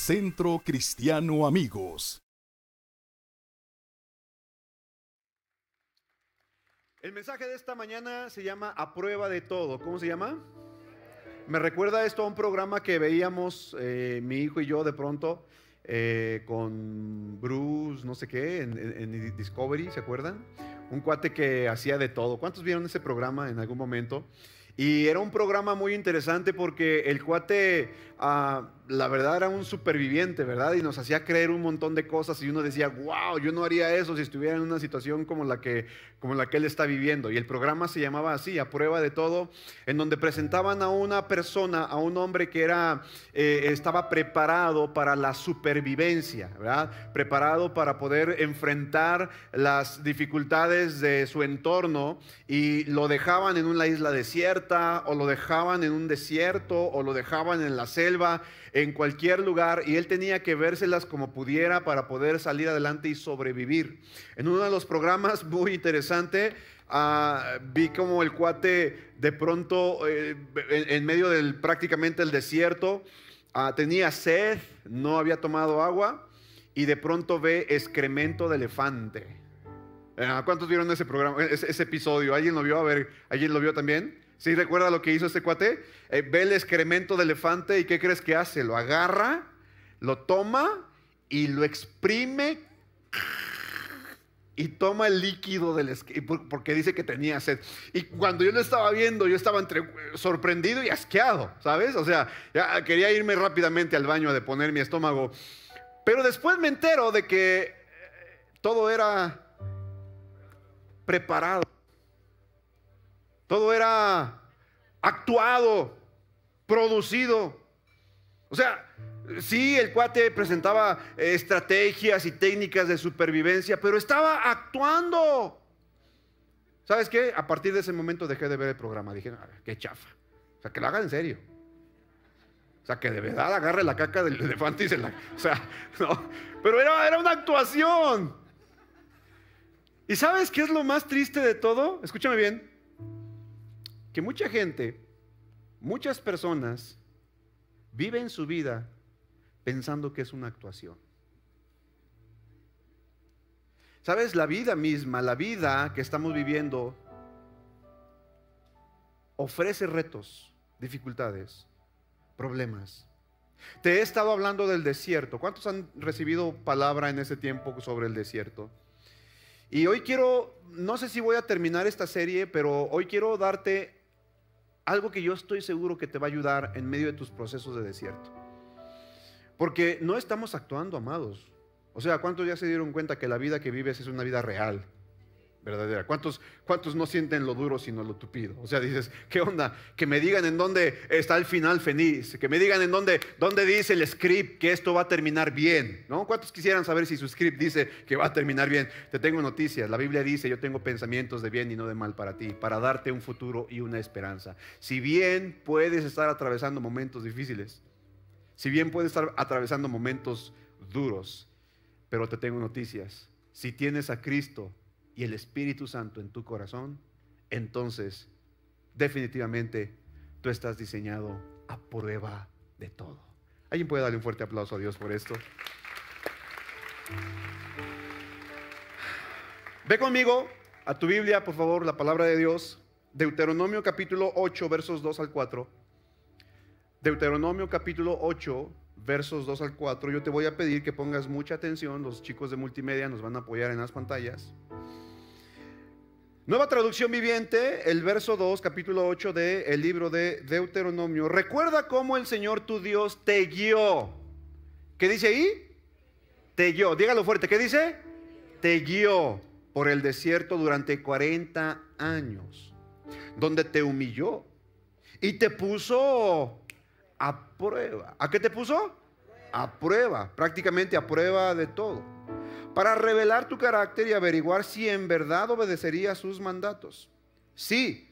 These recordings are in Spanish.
Centro Cristiano Amigos. El mensaje de esta mañana se llama A prueba de todo. ¿Cómo se llama? Me recuerda esto a un programa que veíamos eh, mi hijo y yo de pronto eh, con Bruce, no sé qué, en, en Discovery, ¿se acuerdan? Un cuate que hacía de todo. ¿Cuántos vieron ese programa en algún momento? Y era un programa muy interesante porque el cuate, ah, la verdad, era un superviviente, ¿verdad? Y nos hacía creer un montón de cosas y uno decía, wow, yo no haría eso si estuviera en una situación como la que, como la que él está viviendo. Y el programa se llamaba así, a prueba de todo, en donde presentaban a una persona, a un hombre que era, eh, estaba preparado para la supervivencia, ¿verdad? Preparado para poder enfrentar las dificultades de su entorno y lo dejaban en una isla desierta o lo dejaban en un desierto o lo dejaban en la selva, en cualquier lugar, y él tenía que vérselas como pudiera para poder salir adelante y sobrevivir. En uno de los programas muy interesante, ah, vi como el cuate de pronto eh, en, medio del prácticamente el desierto, ah, tenía sed, no había tomado agua, y de pronto ve excremento de elefante. Ah, ¿Cuántos vieron ese programa, ese, episodio? ¿Alguien lo vio? A ver, ¿alguien lo vio también? ¿Sí recuerda lo que hizo este cuate? Eh, ve el excremento de elefante y ¿qué crees que hace? Lo agarra, lo toma y lo exprime y toma el líquido del porque dice que tenía sed. Y cuando yo lo estaba viendo, yo estaba entre sorprendido y asqueado, ¿sabes? O sea, ya quería irme rápidamente al baño de poner mi estómago. Pero después me entero de que eh, todo era preparado. Todo era actuado, producido. O sea, sí, el cuate presentaba estrategias y técnicas de supervivencia, pero estaba actuando. ¿Sabes qué? A partir de ese momento dejé de ver el programa. Dije, ah, qué chafa. O sea, que lo haga en serio. O sea, que de verdad agarre la caca del elefante y se la... O sea, no. Pero era, era una actuación. ¿Y sabes qué es lo más triste de todo? Escúchame bien que mucha gente, muchas personas viven su vida pensando que es una actuación. ¿Sabes? La vida misma, la vida que estamos viviendo, ofrece retos, dificultades, problemas. Te he estado hablando del desierto. ¿Cuántos han recibido palabra en ese tiempo sobre el desierto? Y hoy quiero, no sé si voy a terminar esta serie, pero hoy quiero darte algo que yo estoy seguro que te va a ayudar en medio de tus procesos de desierto. Porque no estamos actuando, amados. O sea, ¿cuántos ya se dieron cuenta que la vida que vives es una vida real? Verdadera. ¿Cuántos, ¿Cuántos no sienten lo duro sino lo tupido? O sea, dices, ¿qué onda? Que me digan en dónde está el final feliz, que me digan en dónde, dónde dice el script que esto va a terminar bien, ¿no? ¿Cuántos quisieran saber si su script dice que va a terminar bien? Te tengo noticias, la Biblia dice, yo tengo pensamientos de bien y no de mal para ti, para darte un futuro y una esperanza. Si bien puedes estar atravesando momentos difíciles, si bien puedes estar atravesando momentos duros, pero te tengo noticias. Si tienes a Cristo, y el Espíritu Santo en tu corazón, entonces definitivamente tú estás diseñado a prueba de todo. ¿Alguien puede darle un fuerte aplauso a Dios por esto? Ve conmigo a tu Biblia, por favor, la palabra de Dios. Deuteronomio capítulo 8, versos 2 al 4. Deuteronomio capítulo 8, versos 2 al 4. Yo te voy a pedir que pongas mucha atención. Los chicos de multimedia nos van a apoyar en las pantallas. Nueva traducción viviente, el verso 2, capítulo 8 del el libro de Deuteronomio. Recuerda cómo el Señor tu Dios te guió. ¿Qué dice ahí? Te guió. Dígalo fuerte. ¿Qué dice? Te guió por el desierto durante 40 años, donde te humilló y te puso a prueba. ¿A qué te puso? A prueba, prácticamente a prueba de todo para revelar tu carácter y averiguar si en verdad obedecerías sus mandatos. Sí,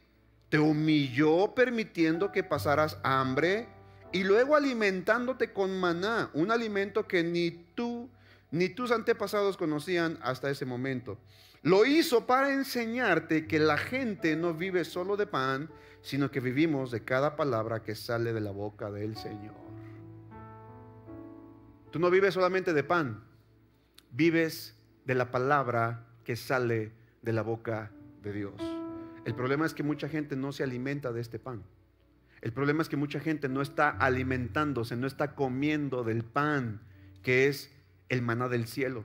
te humilló permitiendo que pasaras hambre y luego alimentándote con maná, un alimento que ni tú ni tus antepasados conocían hasta ese momento. Lo hizo para enseñarte que la gente no vive solo de pan, sino que vivimos de cada palabra que sale de la boca del Señor. Tú no vives solamente de pan, vives de la palabra que sale de la boca de Dios. El problema es que mucha gente no se alimenta de este pan. El problema es que mucha gente no está alimentándose, no está comiendo del pan que es el maná del cielo.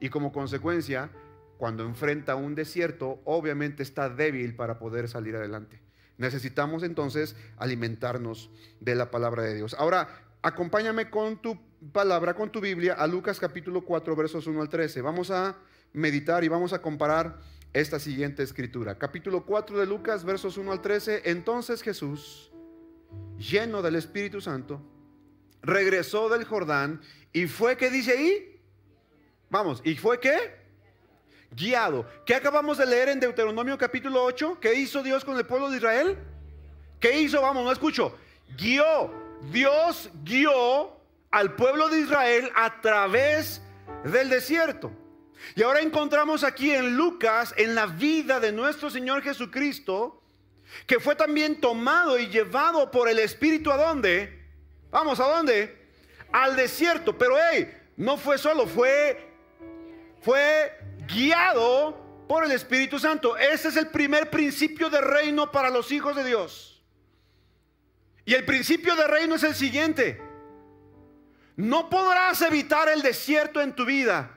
Y como consecuencia, cuando enfrenta un desierto, obviamente está débil para poder salir adelante. Necesitamos entonces alimentarnos de la palabra de Dios. Ahora, acompáñame con tu palabra, con tu Biblia, a Lucas capítulo 4, versos 1 al 13. Vamos a meditar y vamos a comparar esta siguiente escritura. Capítulo 4 de Lucas, versos 1 al 13. Entonces Jesús, lleno del Espíritu Santo, regresó del Jordán y fue, ¿qué dice ahí? Vamos, ¿y fue qué? Guiado. ¿Qué acabamos de leer en Deuteronomio capítulo 8? ¿Qué hizo Dios con el pueblo de Israel? ¿Qué hizo? Vamos, no escucho. Guió. Dios guió al pueblo de Israel a través del desierto. Y ahora encontramos aquí en Lucas, en la vida de nuestro Señor Jesucristo, que fue también tomado y llevado por el Espíritu a dónde? Vamos, ¿a dónde? Al desierto. Pero hey, no fue solo, fue fue guiado por el Espíritu Santo. Ese es el primer principio de reino para los hijos de Dios. Y el principio de reino es el siguiente. No podrás evitar el desierto en tu vida,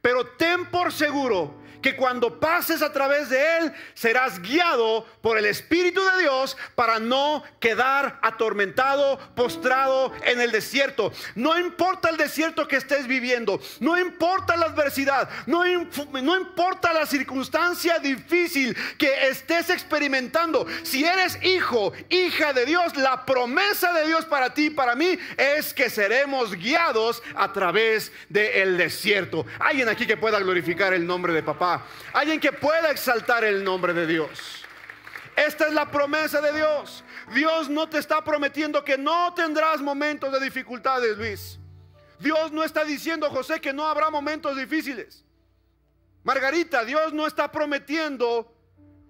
pero ten por seguro que cuando pases a través de él serás guiado por el Espíritu de Dios para no quedar atormentado, postrado en el desierto. No importa el desierto que estés viviendo, no importa la adversidad, no, no importa la circunstancia difícil que estés experimentando. Si eres hijo, hija de Dios, la promesa de Dios para ti y para mí es que seremos guiados a través del desierto. Alguien aquí que pueda glorificar el nombre de papá. Alguien que pueda exaltar el nombre de Dios. Esta es la promesa de Dios. Dios no te está prometiendo que no tendrás momentos de dificultades, Luis. Dios no está diciendo, José, que no habrá momentos difíciles. Margarita, Dios no está prometiendo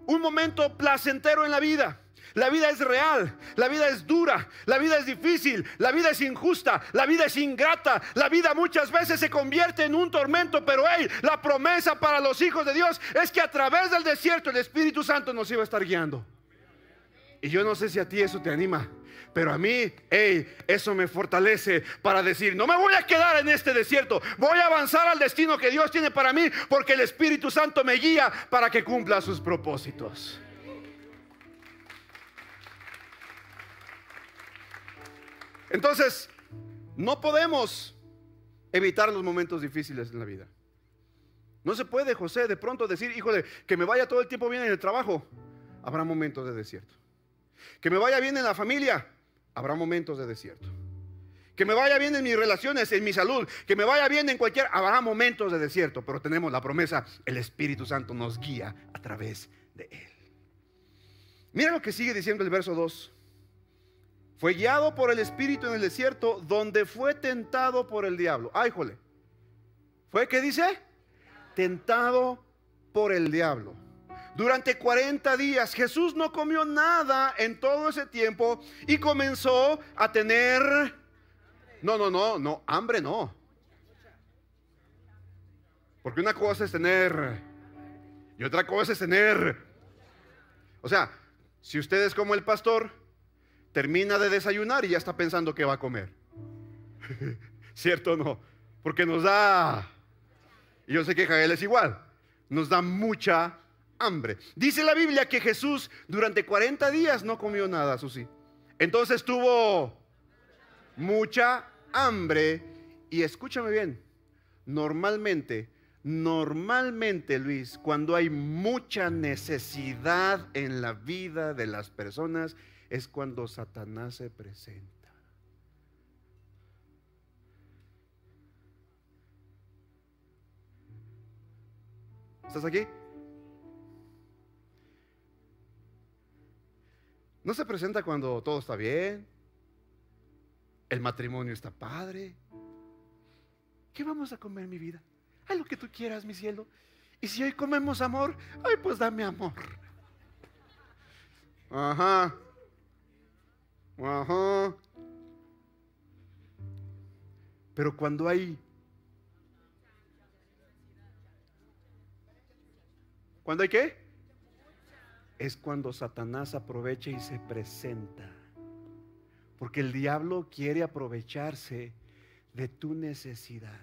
un momento placentero en la vida. La vida es real, la vida es dura, la vida es difícil, la vida es injusta, la vida es ingrata, la vida muchas veces se convierte en un tormento, pero hey, la promesa para los hijos de Dios es que a través del desierto el Espíritu Santo nos iba a estar guiando. Y yo no sé si a ti eso te anima, pero a mí, hey, eso me fortalece para decir, no me voy a quedar en este desierto, voy a avanzar al destino que Dios tiene para mí, porque el Espíritu Santo me guía para que cumpla sus propósitos. Entonces, no podemos evitar los momentos difíciles en la vida. No se puede, José, de pronto decir, híjole, que me vaya todo el tiempo bien en el trabajo. Habrá momentos de desierto. Que me vaya bien en la familia. Habrá momentos de desierto. Que me vaya bien en mis relaciones, en mi salud. Que me vaya bien en cualquier... Habrá momentos de desierto. Pero tenemos la promesa. El Espíritu Santo nos guía a través de Él. Mira lo que sigue diciendo el verso 2. Fue guiado por el Espíritu en el desierto donde fue tentado por el diablo. Ay, jole. ¿Fue qué dice? Tentado por el diablo. Durante 40 días Jesús no comió nada en todo ese tiempo y comenzó a tener... No, no, no, no, hambre no. Porque una cosa es tener y otra cosa es tener... O sea, si usted es como el pastor, termina de desayunar y ya está pensando que va a comer. ¿Cierto o no? Porque nos da, y yo sé que Jael es igual, nos da mucha hambre. Dice la Biblia que Jesús durante 40 días no comió nada, sí. Entonces tuvo mucha hambre y escúchame bien, normalmente, normalmente Luis, cuando hay mucha necesidad en la vida de las personas, es cuando Satanás se presenta. ¿Estás aquí? No se presenta cuando todo está bien, el matrimonio está padre. ¿Qué vamos a comer, mi vida? Haz lo que tú quieras, mi cielo. Y si hoy comemos amor, ay, pues dame amor. Ajá. Pero cuando hay... ¿Cuándo hay qué? Es cuando Satanás aprovecha y se presenta. Porque el diablo quiere aprovecharse de tu necesidad.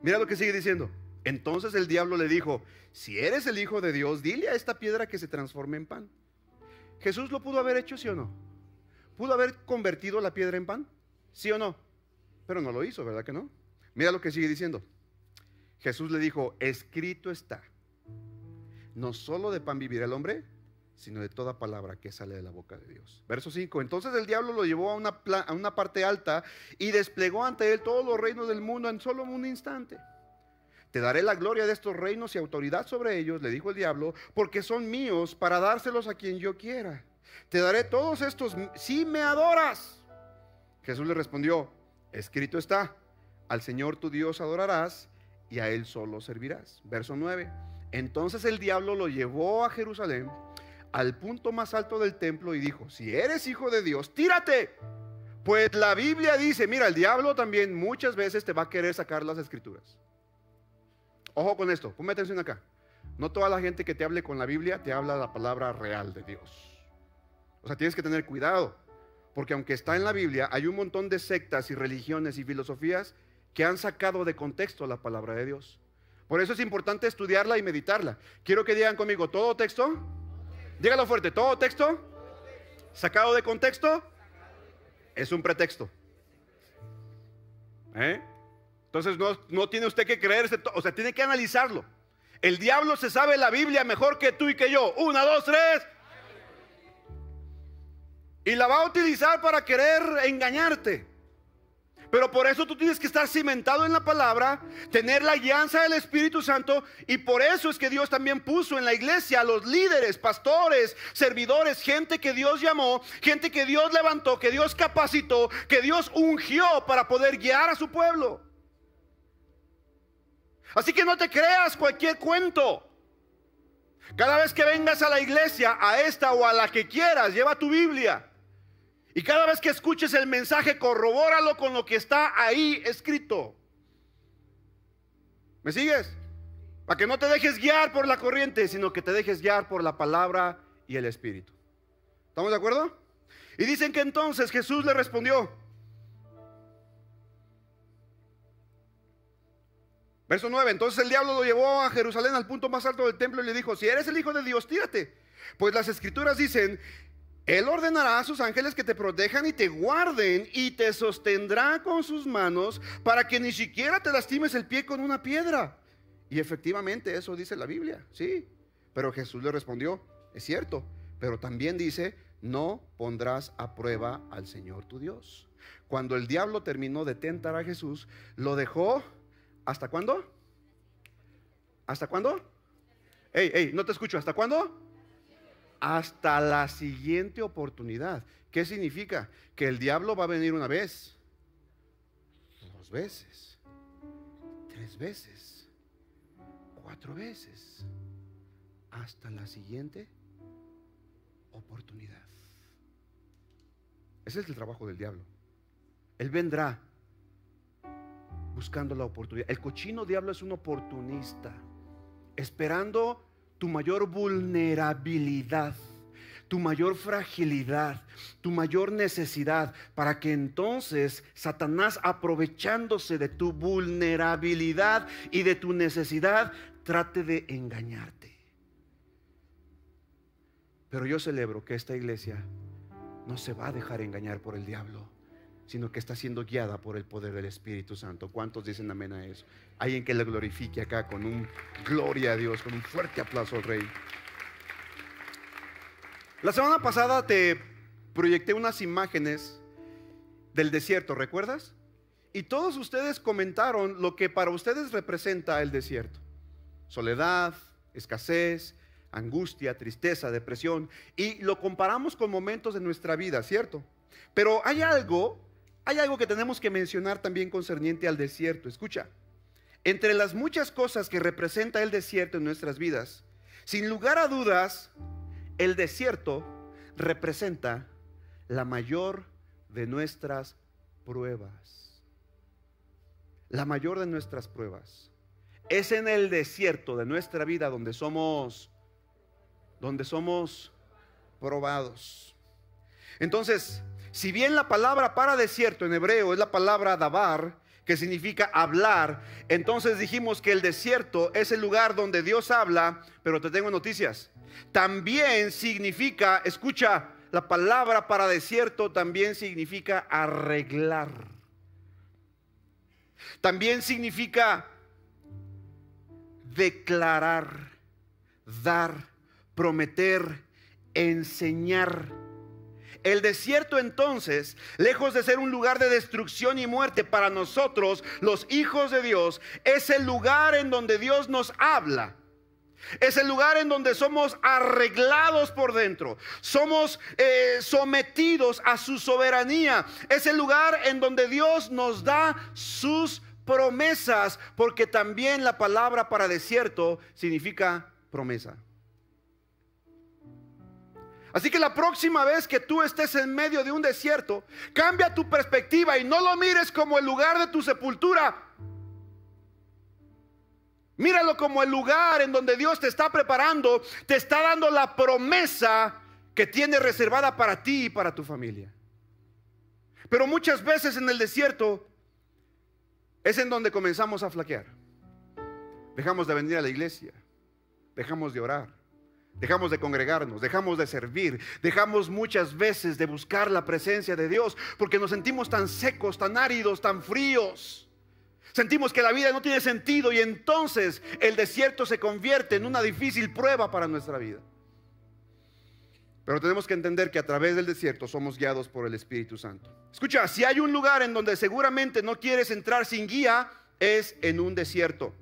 Mira lo que sigue diciendo. Entonces el diablo le dijo, si eres el Hijo de Dios, dile a esta piedra que se transforme en pan. Jesús lo pudo haber hecho, sí o no. ¿Pudo haber convertido la piedra en pan? ¿Sí o no? Pero no lo hizo, ¿verdad que no? Mira lo que sigue diciendo. Jesús le dijo, escrito está, no solo de pan vivirá el hombre, sino de toda palabra que sale de la boca de Dios. Verso 5. Entonces el diablo lo llevó a una, a una parte alta y desplegó ante él todos los reinos del mundo en solo un instante. Te daré la gloria de estos reinos y autoridad sobre ellos, le dijo el diablo, porque son míos para dárselos a quien yo quiera. Te daré todos estos si me adoras. Jesús le respondió, escrito está, al Señor tu Dios adorarás y a Él solo servirás. Verso 9. Entonces el diablo lo llevó a Jerusalén al punto más alto del templo y dijo, si eres hijo de Dios, tírate. Pues la Biblia dice, mira, el diablo también muchas veces te va a querer sacar las escrituras. Ojo con esto, ponme atención acá. No toda la gente que te hable con la Biblia te habla la palabra real de Dios. O sea, tienes que tener cuidado, porque aunque está en la Biblia, hay un montón de sectas y religiones y filosofías que han sacado de contexto la palabra de Dios. Por eso es importante estudiarla y meditarla. Quiero que digan conmigo, ¿todo texto? Dígalo fuerte, ¿todo texto? ¿Sacado de contexto? Es un pretexto. ¿Eh? Entonces no, no, tiene usted que creerse, o sea, tiene que analizarlo. El diablo se sabe la Biblia mejor que tú y que yo. Una, dos, tres. Y la va a utilizar para querer engañarte. Pero por eso tú tienes que estar cimentado en la palabra, tener la guianza del Espíritu Santo y por eso es que Dios también puso en la iglesia a los líderes, pastores, servidores, gente que Dios llamó, gente que Dios levantó, que Dios capacitó, que Dios ungió para poder guiar a su pueblo. Así que no te creas cualquier cuento. Cada vez que vengas a la iglesia, a esta o a la que quieras, lleva tu Biblia. Y cada vez que escuches el mensaje, corrobóralo con lo que está ahí escrito. ¿Me sigues? Para que no te dejes guiar por la corriente, sino que te dejes guiar por la palabra y el Espíritu. ¿Estamos de acuerdo? Y dicen que entonces Jesús le respondió. Verso 9, entonces el diablo lo llevó a Jerusalén al punto más alto del templo y le dijo, si eres el Hijo de Dios, tírate. Pues las escrituras dicen, él ordenará a sus ángeles que te protejan y te guarden y te sostendrá con sus manos para que ni siquiera te lastimes el pie con una piedra. Y efectivamente eso dice la Biblia, sí. Pero Jesús le respondió, es cierto, pero también dice, no pondrás a prueba al Señor tu Dios. Cuando el diablo terminó de tentar a Jesús, lo dejó, ¿hasta cuándo? ¿Hasta cuándo? Ey, ey, no te escucho, ¿hasta cuándo? hasta la siguiente oportunidad. ¿Qué significa? Que el diablo va a venir una vez, dos veces, tres veces, cuatro veces, hasta la siguiente oportunidad. Ese es el trabajo del diablo. Él vendrá buscando la oportunidad. El cochino diablo es un oportunista, esperando tu mayor vulnerabilidad, tu mayor fragilidad, tu mayor necesidad, para que entonces Satanás, aprovechándose de tu vulnerabilidad y de tu necesidad, trate de engañarte. Pero yo celebro que esta iglesia no se va a dejar engañar por el diablo sino que está siendo guiada por el poder del Espíritu Santo. ¿Cuántos dicen amén a eso? Alguien que le glorifique acá con un gloria a Dios, con un fuerte aplauso al Rey. La semana pasada te proyecté unas imágenes del desierto, ¿recuerdas? Y todos ustedes comentaron lo que para ustedes representa el desierto. Soledad, escasez, angustia, tristeza, depresión. Y lo comparamos con momentos de nuestra vida, ¿cierto? Pero hay algo hay algo que tenemos que mencionar también concerniente al desierto. Escucha, entre las muchas cosas que representa el desierto en nuestras vidas, sin lugar a dudas, el desierto representa la mayor de nuestras pruebas. La mayor de nuestras pruebas. Es en el desierto de nuestra vida donde somos donde somos probados. Entonces, si bien la palabra para desierto en hebreo es la palabra dabar, que significa hablar, entonces dijimos que el desierto es el lugar donde Dios habla, pero te tengo noticias. También significa, escucha, la palabra para desierto también significa arreglar. También significa declarar, dar, prometer, enseñar. El desierto entonces, lejos de ser un lugar de destrucción y muerte para nosotros, los hijos de Dios, es el lugar en donde Dios nos habla. Es el lugar en donde somos arreglados por dentro. Somos eh, sometidos a su soberanía. Es el lugar en donde Dios nos da sus promesas. Porque también la palabra para desierto significa promesa. Así que la próxima vez que tú estés en medio de un desierto, cambia tu perspectiva y no lo mires como el lugar de tu sepultura. Míralo como el lugar en donde Dios te está preparando, te está dando la promesa que tiene reservada para ti y para tu familia. Pero muchas veces en el desierto es en donde comenzamos a flaquear. Dejamos de venir a la iglesia, dejamos de orar Dejamos de congregarnos, dejamos de servir, dejamos muchas veces de buscar la presencia de Dios porque nos sentimos tan secos, tan áridos, tan fríos. Sentimos que la vida no tiene sentido y entonces el desierto se convierte en una difícil prueba para nuestra vida. Pero tenemos que entender que a través del desierto somos guiados por el Espíritu Santo. Escucha, si hay un lugar en donde seguramente no quieres entrar sin guía, es en un desierto.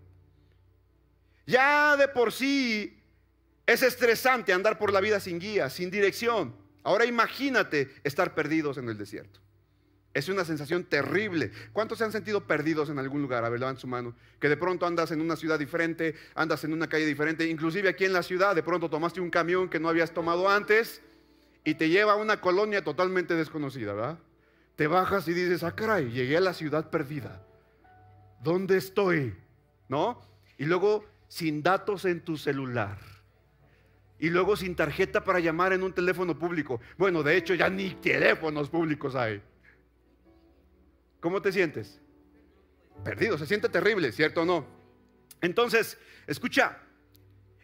Ya de por sí es estresante andar por la vida sin guía, sin dirección. Ahora imagínate estar perdidos en el desierto. Es una sensación terrible. ¿Cuántos se han sentido perdidos en algún lugar? A ver, su mano. Que de pronto andas en una ciudad diferente, andas en una calle diferente, inclusive aquí en la ciudad, de pronto tomaste un camión que no habías tomado antes y te lleva a una colonia totalmente desconocida, ¿verdad? Te bajas y dices, ah, caray, llegué a la ciudad perdida. ¿Dónde estoy? ¿No? Y luego sin datos en tu celular y luego sin tarjeta para llamar en un teléfono público. Bueno, de hecho ya ni teléfonos públicos hay. ¿Cómo te sientes? Perdido, se siente terrible, ¿cierto o no? Entonces, escucha,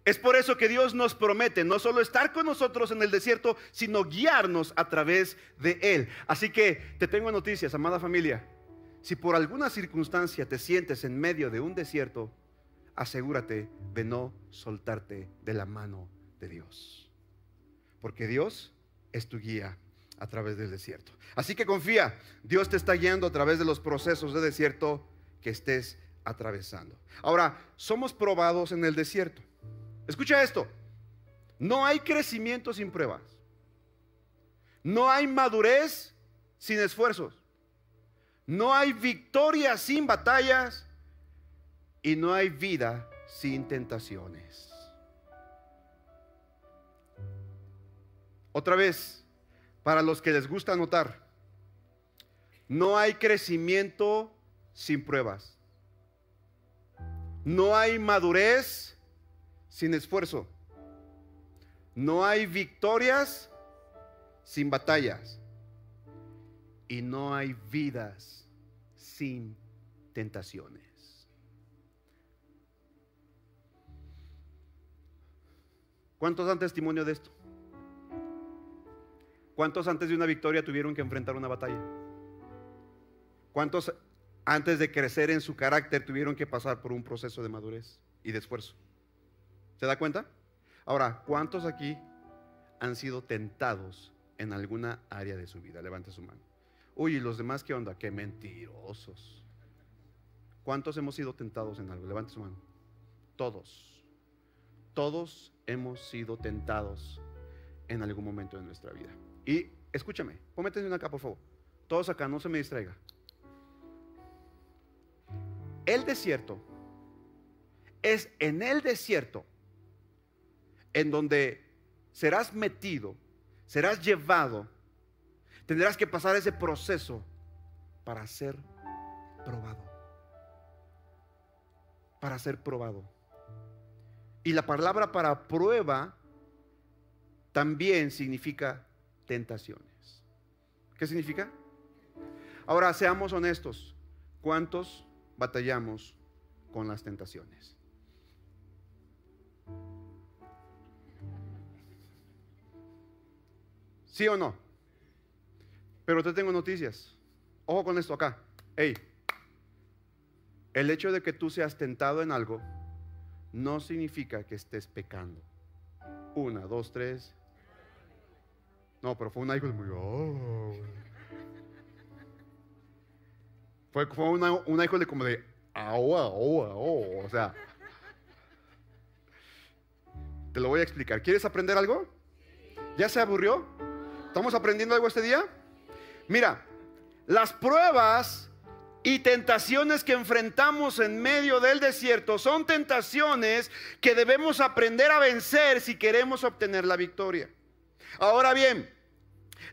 es por eso que Dios nos promete no solo estar con nosotros en el desierto, sino guiarnos a través de Él. Así que te tengo noticias, amada familia. Si por alguna circunstancia te sientes en medio de un desierto, asegúrate de no soltarte de la mano Dios. Porque Dios es tu guía a través del desierto. Así que confía, Dios te está guiando a través de los procesos de desierto que estés atravesando. Ahora, somos probados en el desierto. Escucha esto, no hay crecimiento sin pruebas. No hay madurez sin esfuerzos. No hay victoria sin batallas. Y no hay vida sin tentaciones. Otra vez, para los que les gusta anotar, no hay crecimiento sin pruebas. No hay madurez sin esfuerzo. No hay victorias sin batallas. Y no hay vidas sin tentaciones. ¿Cuántos dan testimonio de esto? ¿Cuántos antes de una victoria tuvieron que enfrentar una batalla? ¿Cuántos antes de crecer en su carácter tuvieron que pasar por un proceso de madurez y de esfuerzo? ¿Se da cuenta? Ahora, ¿cuántos aquí han sido tentados en alguna área de su vida? Levante su mano. Uy, ¿y los demás qué onda? Qué mentirosos. ¿Cuántos hemos sido tentados en algo? Levante su mano. Todos. Todos hemos sido tentados en algún momento de nuestra vida. Y escúchame, póngete una acá, por favor. Todos acá, no se me distraiga. El desierto es en el desierto en donde serás metido, serás llevado, tendrás que pasar ese proceso para ser probado. Para ser probado. Y la palabra para prueba también significa tentaciones. ¿Qué significa? Ahora, seamos honestos. ¿Cuántos batallamos con las tentaciones? ¿Sí o no? Pero te tengo noticias. Ojo con esto acá. Hey, el hecho de que tú seas tentado en algo no significa que estés pecando. Una, dos, tres. No, pero fue una hijo muy. Oh. Fue, fue una, una hijo de como de. Agua, agua, oh. O sea. Te lo voy a explicar. ¿Quieres aprender algo? ¿Ya se aburrió? ¿Estamos aprendiendo algo este día? Mira, las pruebas y tentaciones que enfrentamos en medio del desierto son tentaciones que debemos aprender a vencer si queremos obtener la victoria. Ahora bien,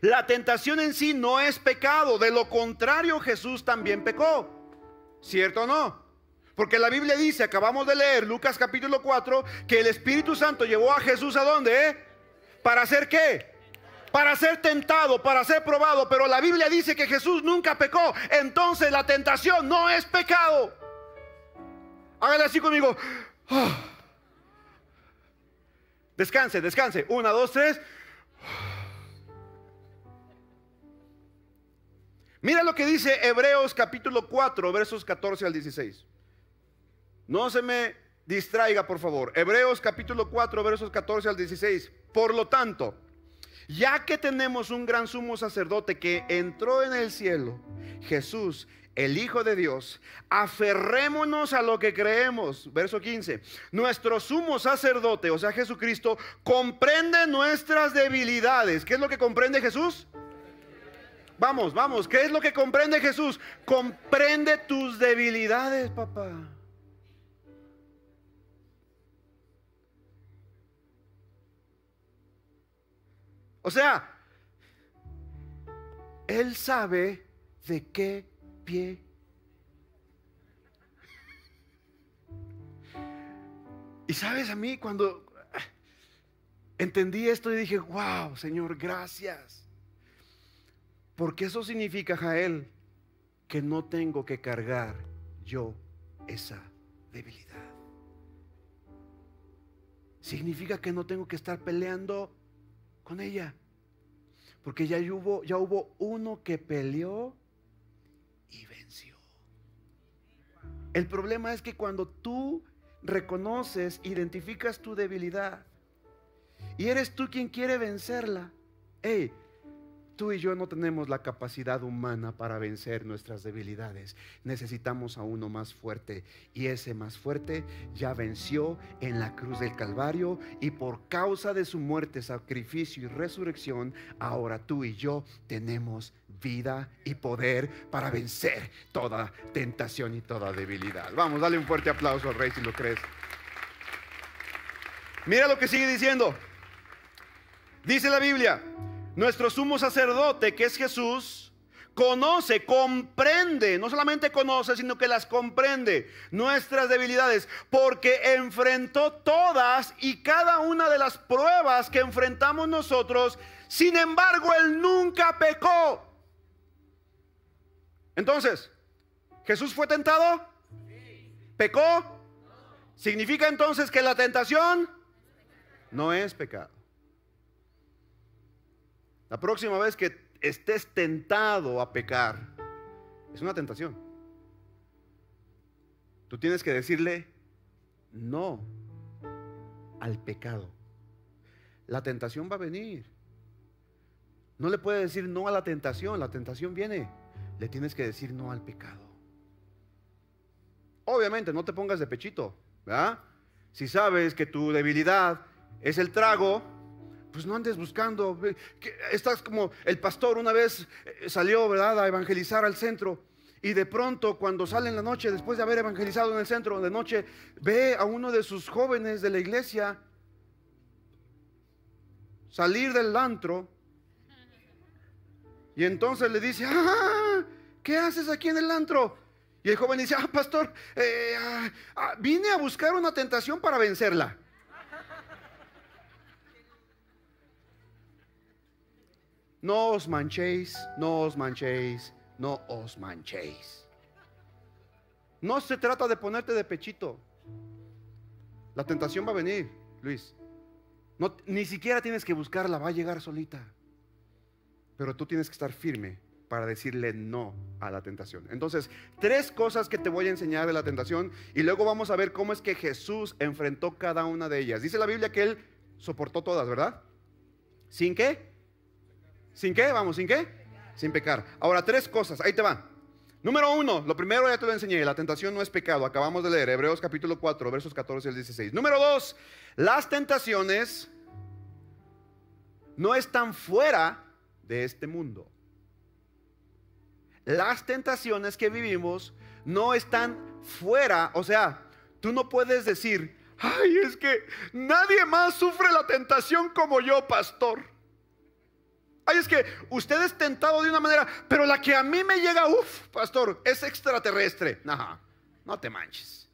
la tentación en sí no es pecado, de lo contrario Jesús también pecó. ¿Cierto o no? Porque la Biblia dice, acabamos de leer Lucas capítulo 4, que el Espíritu Santo llevó a Jesús a dónde? Eh? ¿Para hacer qué? para ser tentado, para ser probado, pero la Biblia dice que Jesús nunca pecó, entonces la tentación no es pecado. Hágale así conmigo. Descanse, descanse. Una, dos, tres. Mira lo que dice Hebreos capítulo 4, versos 14 al 16. No se me distraiga, por favor. Hebreos capítulo 4, versos 14 al 16. Por lo tanto, ya que tenemos un gran sumo sacerdote que entró en el cielo, Jesús, el Hijo de Dios, aferrémonos a lo que creemos. Verso 15. Nuestro sumo sacerdote, o sea Jesucristo, comprende nuestras debilidades. ¿Qué es lo que comprende Jesús? Vamos, vamos, ¿qué es lo que comprende Jesús? Comprende tus debilidades, papá. O sea, Él sabe de qué pie. Y sabes, a mí cuando entendí esto y dije, wow, Señor, gracias. Porque eso significa, Jael, que no tengo que cargar yo esa debilidad. Significa que no tengo que estar peleando con ella. Porque ya hubo, ya hubo uno que peleó y venció. El problema es que cuando tú reconoces, identificas tu debilidad y eres tú quien quiere vencerla, hey, Tú y yo no tenemos la capacidad humana para vencer nuestras debilidades. Necesitamos a uno más fuerte. Y ese más fuerte ya venció en la cruz del Calvario. Y por causa de su muerte, sacrificio y resurrección, ahora tú y yo tenemos vida y poder para vencer toda tentación y toda debilidad. Vamos, dale un fuerte aplauso al rey si lo crees. Mira lo que sigue diciendo. Dice la Biblia. Nuestro sumo sacerdote, que es Jesús, conoce, comprende, no solamente conoce, sino que las comprende, nuestras debilidades, porque enfrentó todas y cada una de las pruebas que enfrentamos nosotros, sin embargo, Él nunca pecó. Entonces, ¿Jesús fue tentado? ¿Pecó? ¿Significa entonces que la tentación no es pecado? La próxima vez que estés tentado a pecar, es una tentación. Tú tienes que decirle no al pecado. La tentación va a venir. No le puedes decir no a la tentación, la tentación viene. Le tienes que decir no al pecado. Obviamente, no te pongas de pechito, ¿verdad? Si sabes que tu debilidad es el trago, pues no andes buscando. Estás como el pastor una vez eh, salió, ¿verdad?, a evangelizar al centro. Y de pronto, cuando sale en la noche, después de haber evangelizado en el centro de noche, ve a uno de sus jóvenes de la iglesia salir del antro Y entonces le dice, ah, ¿qué haces aquí en el antro? Y el joven dice, ah, pastor, eh, ah, ah, vine a buscar una tentación para vencerla. No os manchéis, no os manchéis, no os manchéis. No se trata de ponerte de pechito. La tentación va a venir, Luis. Ni siquiera tienes que buscarla, va a llegar solita. Pero tú tienes que estar firme para decirle no a la tentación. Entonces, tres cosas que te voy a enseñar de la tentación y luego vamos a ver cómo es que Jesús enfrentó cada una de ellas. Dice la Biblia que él soportó todas, ¿verdad? ¿Sin qué? ¿Sin qué? Vamos, ¿sin qué? Sin pecar. Ahora, tres cosas, ahí te va. Número uno, lo primero ya te lo enseñé, la tentación no es pecado. Acabamos de leer Hebreos capítulo 4, versos 14 al 16. Número dos, las tentaciones no están fuera de este mundo. Las tentaciones que vivimos no están fuera, o sea, tú no puedes decir, ay, es que nadie más sufre la tentación como yo, pastor. Ay, es que usted es tentado de una manera, pero la que a mí me llega, uff, pastor, es extraterrestre. No, no te manches.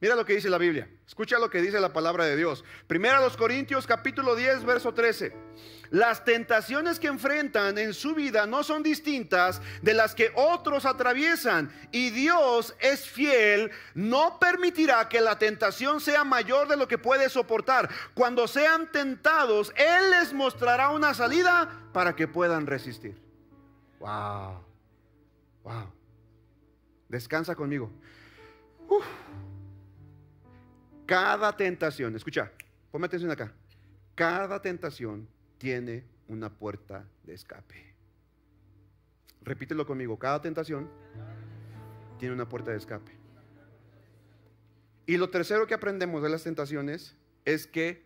Mira lo que dice la Biblia. Escucha lo que dice la palabra de Dios. Primera los Corintios capítulo 10, verso 13. Las tentaciones que enfrentan en su vida no son distintas de las que otros atraviesan. Y Dios es fiel, no permitirá que la tentación sea mayor de lo que puede soportar. Cuando sean tentados, Él les mostrará una salida para que puedan resistir. Wow. Wow. Descansa conmigo. Cada tentación, escucha, ponme atención acá. Cada tentación tiene una puerta de escape. Repítelo conmigo. Cada tentación tiene una puerta de escape. Y lo tercero que aprendemos de las tentaciones es que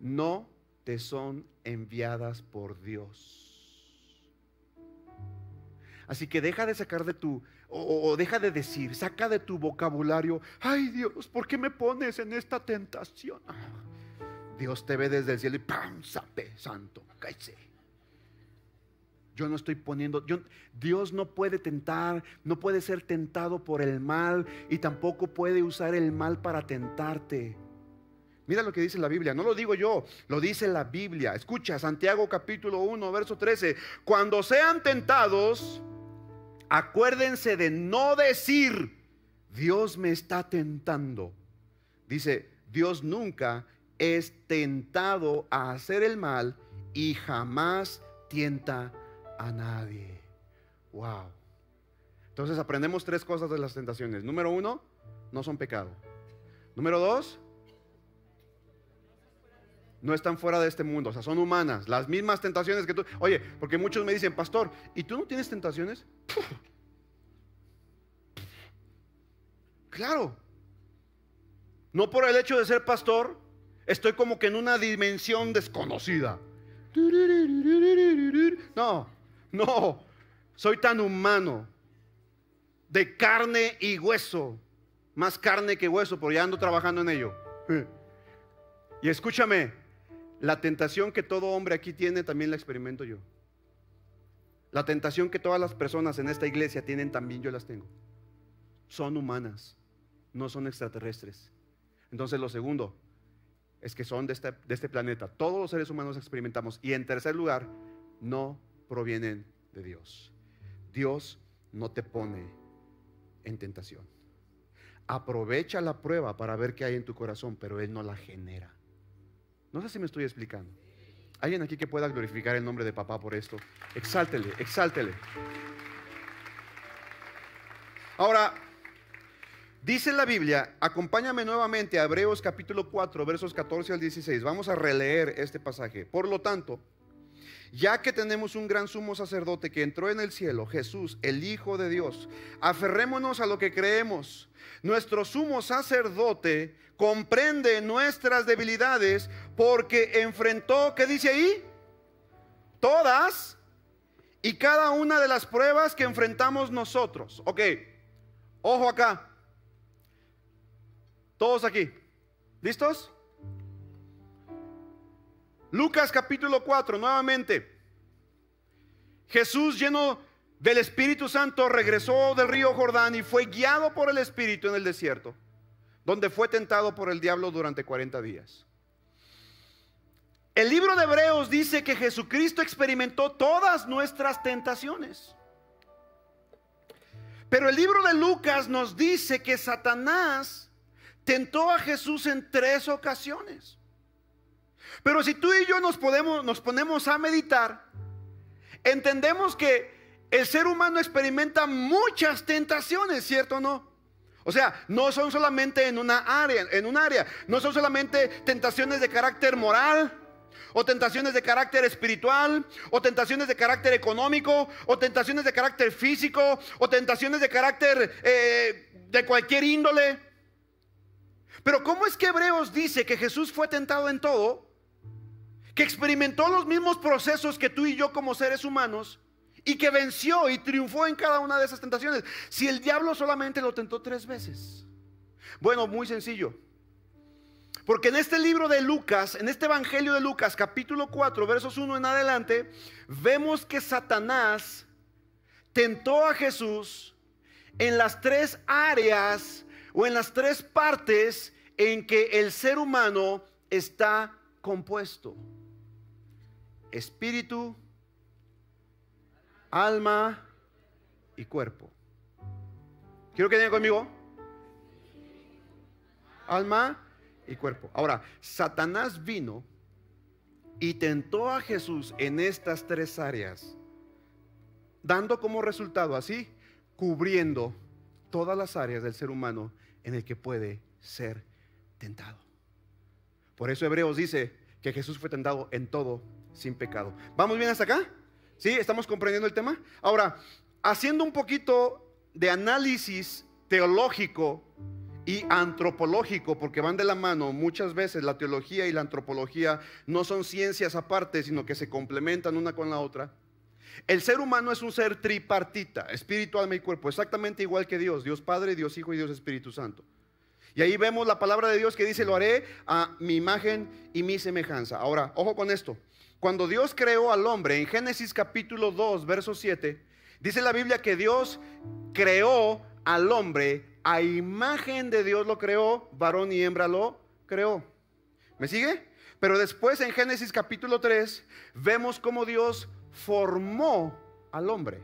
no te son enviadas por Dios. Así que deja de sacar de tu o, deja de decir, saca de tu vocabulario, ay Dios, ¿por qué me pones en esta tentación? Dios te ve desde el cielo y ¡pam! Sape, santo, cállese. Yo no estoy poniendo, Dios no puede tentar, no puede ser tentado por el mal y tampoco puede usar el mal para tentarte. Mira lo que dice la Biblia, no lo digo yo, lo dice la Biblia. Escucha, Santiago capítulo 1, verso 13. Cuando sean tentados, Acuérdense de no decir, Dios me está tentando. Dice, Dios nunca es tentado a hacer el mal y jamás tienta a nadie. Wow. Entonces aprendemos tres cosas de las tentaciones. Número uno, no son pecado. Número dos, no están fuera de este mundo, o sea, son humanas, las mismas tentaciones que tú. Oye, porque muchos me dicen, pastor, ¿y tú no tienes tentaciones? Claro. No por el hecho de ser pastor, estoy como que en una dimensión desconocida. No, no, soy tan humano, de carne y hueso, más carne que hueso, porque ya ando trabajando en ello. Y escúchame, la tentación que todo hombre aquí tiene también la experimento yo. La tentación que todas las personas en esta iglesia tienen también yo las tengo. Son humanas no son extraterrestres. Entonces lo segundo es que son de este, de este planeta. Todos los seres humanos experimentamos. Y en tercer lugar, no provienen de Dios. Dios no te pone en tentación. Aprovecha la prueba para ver qué hay en tu corazón, pero Él no la genera. No sé si me estoy explicando. ¿Alguien aquí que pueda glorificar el nombre de papá por esto? Exáltele, exáltele. Ahora, Dice la Biblia, acompáñame nuevamente a Hebreos capítulo 4, versos 14 al 16. Vamos a releer este pasaje. Por lo tanto, ya que tenemos un gran sumo sacerdote que entró en el cielo, Jesús, el Hijo de Dios, aferrémonos a lo que creemos. Nuestro sumo sacerdote comprende nuestras debilidades porque enfrentó, ¿qué dice ahí? Todas y cada una de las pruebas que enfrentamos nosotros. Ok, ojo acá. Todos aquí. ¿Listos? Lucas capítulo 4, nuevamente. Jesús lleno del Espíritu Santo regresó del río Jordán y fue guiado por el Espíritu en el desierto, donde fue tentado por el diablo durante 40 días. El libro de Hebreos dice que Jesucristo experimentó todas nuestras tentaciones. Pero el libro de Lucas nos dice que Satanás tentó a Jesús en tres ocasiones. Pero si tú y yo nos, podemos, nos ponemos a meditar, entendemos que el ser humano experimenta muchas tentaciones, ¿cierto o no? O sea, no son solamente en una área, en un área, no son solamente tentaciones de carácter moral, o tentaciones de carácter espiritual, o tentaciones de carácter económico, o tentaciones de carácter físico, o tentaciones de carácter eh, de cualquier índole. Pero ¿cómo es que Hebreos dice que Jesús fue tentado en todo? Que experimentó los mismos procesos que tú y yo como seres humanos y que venció y triunfó en cada una de esas tentaciones. Si el diablo solamente lo tentó tres veces. Bueno, muy sencillo. Porque en este libro de Lucas, en este Evangelio de Lucas, capítulo 4, versos 1 en adelante, vemos que Satanás tentó a Jesús en las tres áreas o en las tres partes en que el ser humano está compuesto. Espíritu, alma y cuerpo. Quiero que digan conmigo. Alma y cuerpo. Ahora, Satanás vino y tentó a Jesús en estas tres áreas, dando como resultado así, cubriendo todas las áreas del ser humano en el que puede ser tentado. Por eso Hebreos dice que Jesús fue tentado en todo sin pecado. ¿Vamos bien hasta acá? ¿Sí? ¿Estamos comprendiendo el tema? Ahora, haciendo un poquito de análisis teológico y antropológico, porque van de la mano. Muchas veces la teología y la antropología no son ciencias aparte, sino que se complementan una con la otra. El ser humano es un ser tripartita, espíritu, alma y cuerpo, exactamente igual que Dios, Dios Padre, Dios Hijo y Dios Espíritu Santo. Y ahí vemos la palabra de Dios que dice, lo haré a mi imagen y mi semejanza. Ahora, ojo con esto. Cuando Dios creó al hombre, en Génesis capítulo 2, verso 7, dice la Biblia que Dios creó al hombre a imagen de Dios lo creó, varón y hembra lo creó. ¿Me sigue? Pero después en Génesis capítulo 3 vemos cómo Dios formó al hombre.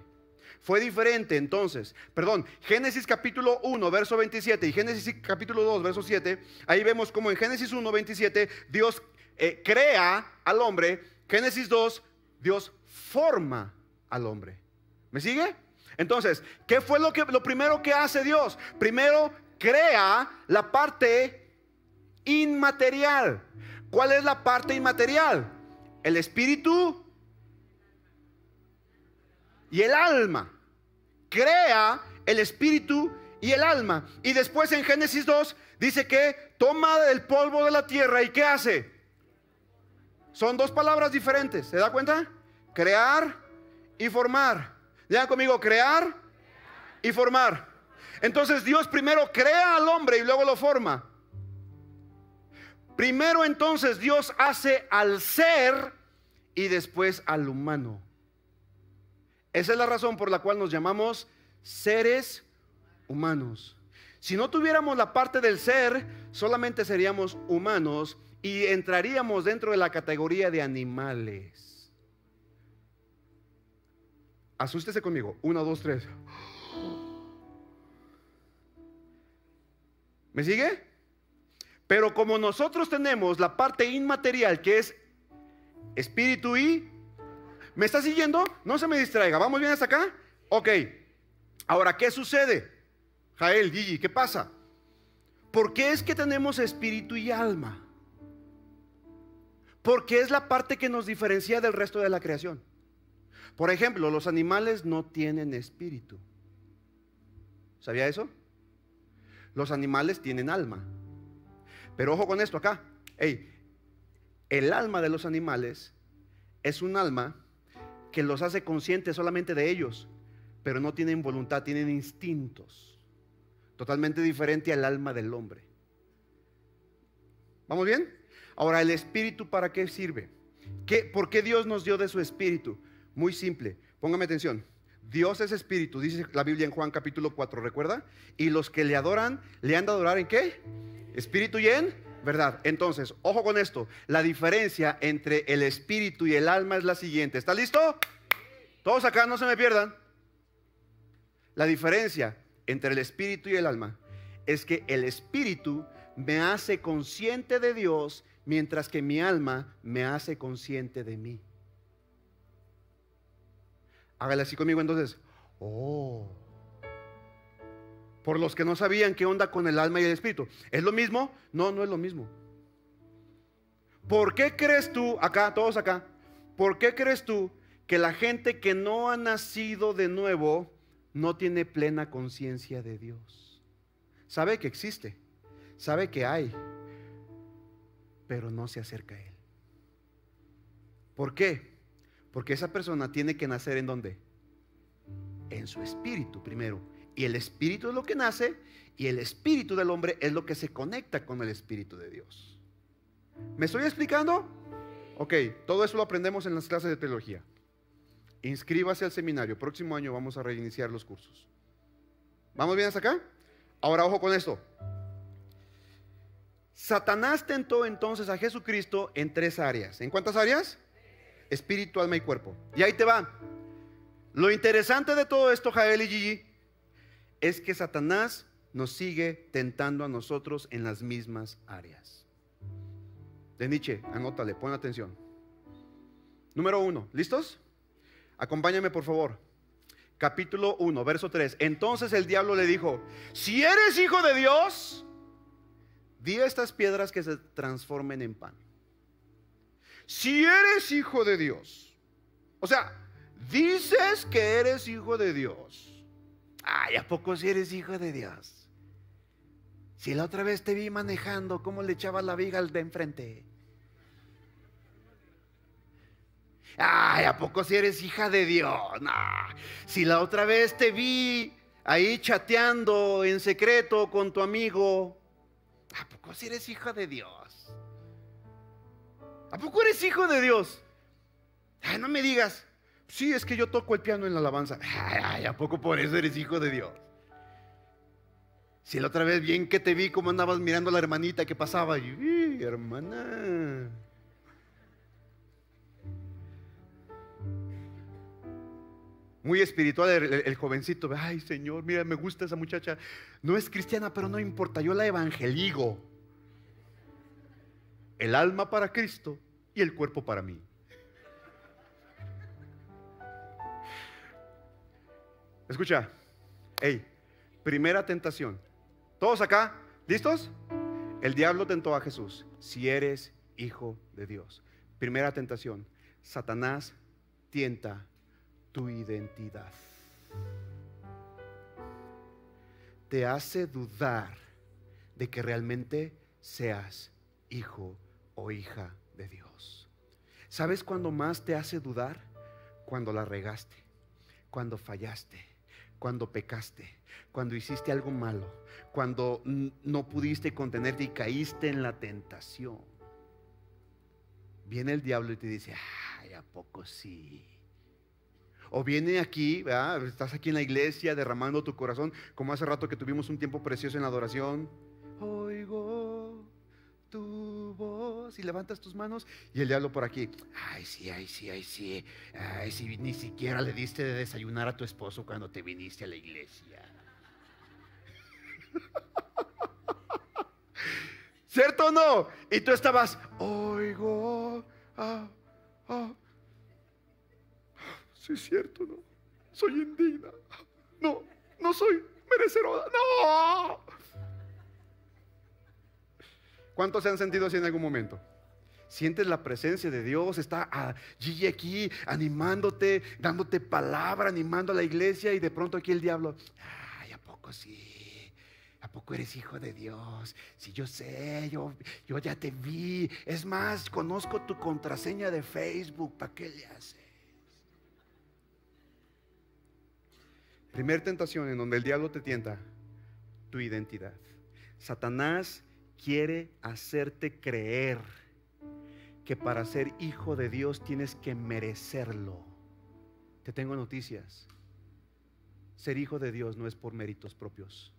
Fue diferente entonces. Perdón, Génesis capítulo 1, verso 27 y Génesis capítulo 2, verso 7. Ahí vemos cómo en Génesis 1, 27 Dios eh, crea al hombre. Génesis 2, Dios forma al hombre. ¿Me sigue? Entonces, ¿qué fue lo, que, lo primero que hace Dios? Primero crea la parte inmaterial. ¿Cuál es la parte inmaterial? El espíritu y el alma. Crea el espíritu y el alma. Y después en Génesis 2 dice que toma el polvo de la tierra y ¿qué hace? Son dos palabras diferentes. ¿Se da cuenta? Crear y formar. Digan conmigo, crear y formar. Entonces Dios primero crea al hombre y luego lo forma. Primero entonces Dios hace al ser y después al humano. Esa es la razón por la cual nos llamamos seres humanos. Si no tuviéramos la parte del ser, solamente seríamos humanos y entraríamos dentro de la categoría de animales. Asústese conmigo. Uno, dos, tres. ¿Me sigue? Pero como nosotros tenemos la parte inmaterial que es espíritu y... ¿Me está siguiendo? No se me distraiga. ¿Vamos bien hasta acá? Ok. Ahora, ¿qué sucede? Jael, Gigi, ¿qué pasa? ¿Por qué es que tenemos espíritu y alma? Porque es la parte que nos diferencia del resto de la creación. Por ejemplo, los animales no tienen espíritu. ¿Sabía eso? Los animales tienen alma. Pero ojo con esto acá. el alma de los animales es un alma que los hace conscientes solamente de ellos, pero no tienen voluntad, tienen instintos. Totalmente diferente al alma del hombre. ¿Vamos bien? Ahora, ¿el espíritu para qué sirve? ¿Qué, ¿Por qué Dios nos dio de su espíritu? Muy simple, Póngame atención. Dios es espíritu, dice la Biblia en Juan capítulo 4, ¿recuerda? Y los que le adoran, ¿le han de adorar en qué? Espíritu y en verdad. Entonces, ojo con esto. La diferencia entre el espíritu y el alma es la siguiente. ¿Está listo? Todos acá, no se me pierdan. La diferencia entre el espíritu y el alma es que el espíritu me hace consciente de Dios mientras que mi alma me hace consciente de mí. Hágale así conmigo entonces. Oh. Por los que no sabían qué onda con el alma y el espíritu. ¿Es lo mismo? No, no es lo mismo. ¿Por qué crees tú, acá, todos acá, por qué crees tú que la gente que no ha nacido de nuevo no tiene plena conciencia de Dios? Sabe que existe, sabe que hay, pero no se acerca a Él. ¿Por qué? Porque esa persona tiene que nacer en dónde? En su espíritu primero. Y el espíritu es lo que nace y el espíritu del hombre es lo que se conecta con el espíritu de Dios. ¿Me estoy explicando? Ok, todo eso lo aprendemos en las clases de teología. Inscríbase al seminario. Próximo año vamos a reiniciar los cursos. ¿Vamos bien hasta acá? Ahora ojo con esto. Satanás tentó entonces a Jesucristo en tres áreas. ¿En cuántas áreas? espíritu, alma y cuerpo. Y ahí te va. Lo interesante de todo esto, Jael y Gigi, es que Satanás nos sigue tentando a nosotros en las mismas áreas. De Nietzsche, anótale, pon atención. Número uno, ¿listos? Acompáñame por favor. Capítulo 1, verso 3. Entonces el diablo le dijo, si eres hijo de Dios, di a estas piedras que se transformen en pan si eres hijo de Dios, o sea, dices que eres hijo de Dios. Ay, ¿a poco si eres hijo de Dios? Si la otra vez te vi manejando, ¿cómo le echabas la viga al de enfrente? Ay, ¿a poco si eres hija de Dios? Si la otra vez te vi ahí chateando en secreto con tu amigo, ¿a poco si eres hija de Dios? ¿A poco eres hijo de Dios? Ay, no me digas. Sí, es que yo toco el piano en la alabanza. Ay, ¿a poco por eso eres hijo de Dios? Si la otra vez bien que te vi como andabas mirando a la hermanita que pasaba. Y, hermana. Muy espiritual el, el, jovencito. Ay, Señor, mira, me gusta esa muchacha. No es cristiana, pero no importa. Yo la evangeligo el alma para Cristo y el cuerpo para mí. Escucha, hey, primera tentación. ¿Todos acá? ¿Listos? El diablo tentó a Jesús. Si eres hijo de Dios. Primera tentación. Satanás tienta tu identidad. Te hace dudar de que realmente seas hijo o hija de Dios. ¿Sabes cuándo más te hace dudar? Cuando la regaste, cuando fallaste, cuando pecaste, cuando hiciste algo malo, cuando no pudiste contenerte y caíste en la tentación. Viene el diablo y te dice, ay, ¿a poco sí? O viene aquí, estás aquí en la iglesia derramando tu corazón, como hace rato que tuvimos un tiempo precioso en la adoración. Oigo tu voz y levantas tus manos y el diablo por aquí, ay sí, ay sí, ay sí, ay sí, ni siquiera le diste de desayunar a tu esposo cuando te viniste a la iglesia. ¿Cierto o no? Y tú estabas, oigo, ah, ah. Sí, es cierto, no. Soy indigna. No, no soy merecedora. No. ¿Cuántos se han sentido así en algún momento? Sientes la presencia de Dios, está allí aquí animándote, dándote palabra, animando a la iglesia y de pronto aquí el diablo, ay, ¿a poco sí? ¿A poco eres hijo de Dios? Si yo sé, yo, yo ya te vi. Es más, conozco tu contraseña de Facebook, ¿para qué le haces? Primer tentación en donde el diablo te tienta, tu identidad. Satanás quiere hacerte creer que para ser hijo de Dios tienes que merecerlo. te tengo noticias. Ser hijo de Dios no es por méritos propios,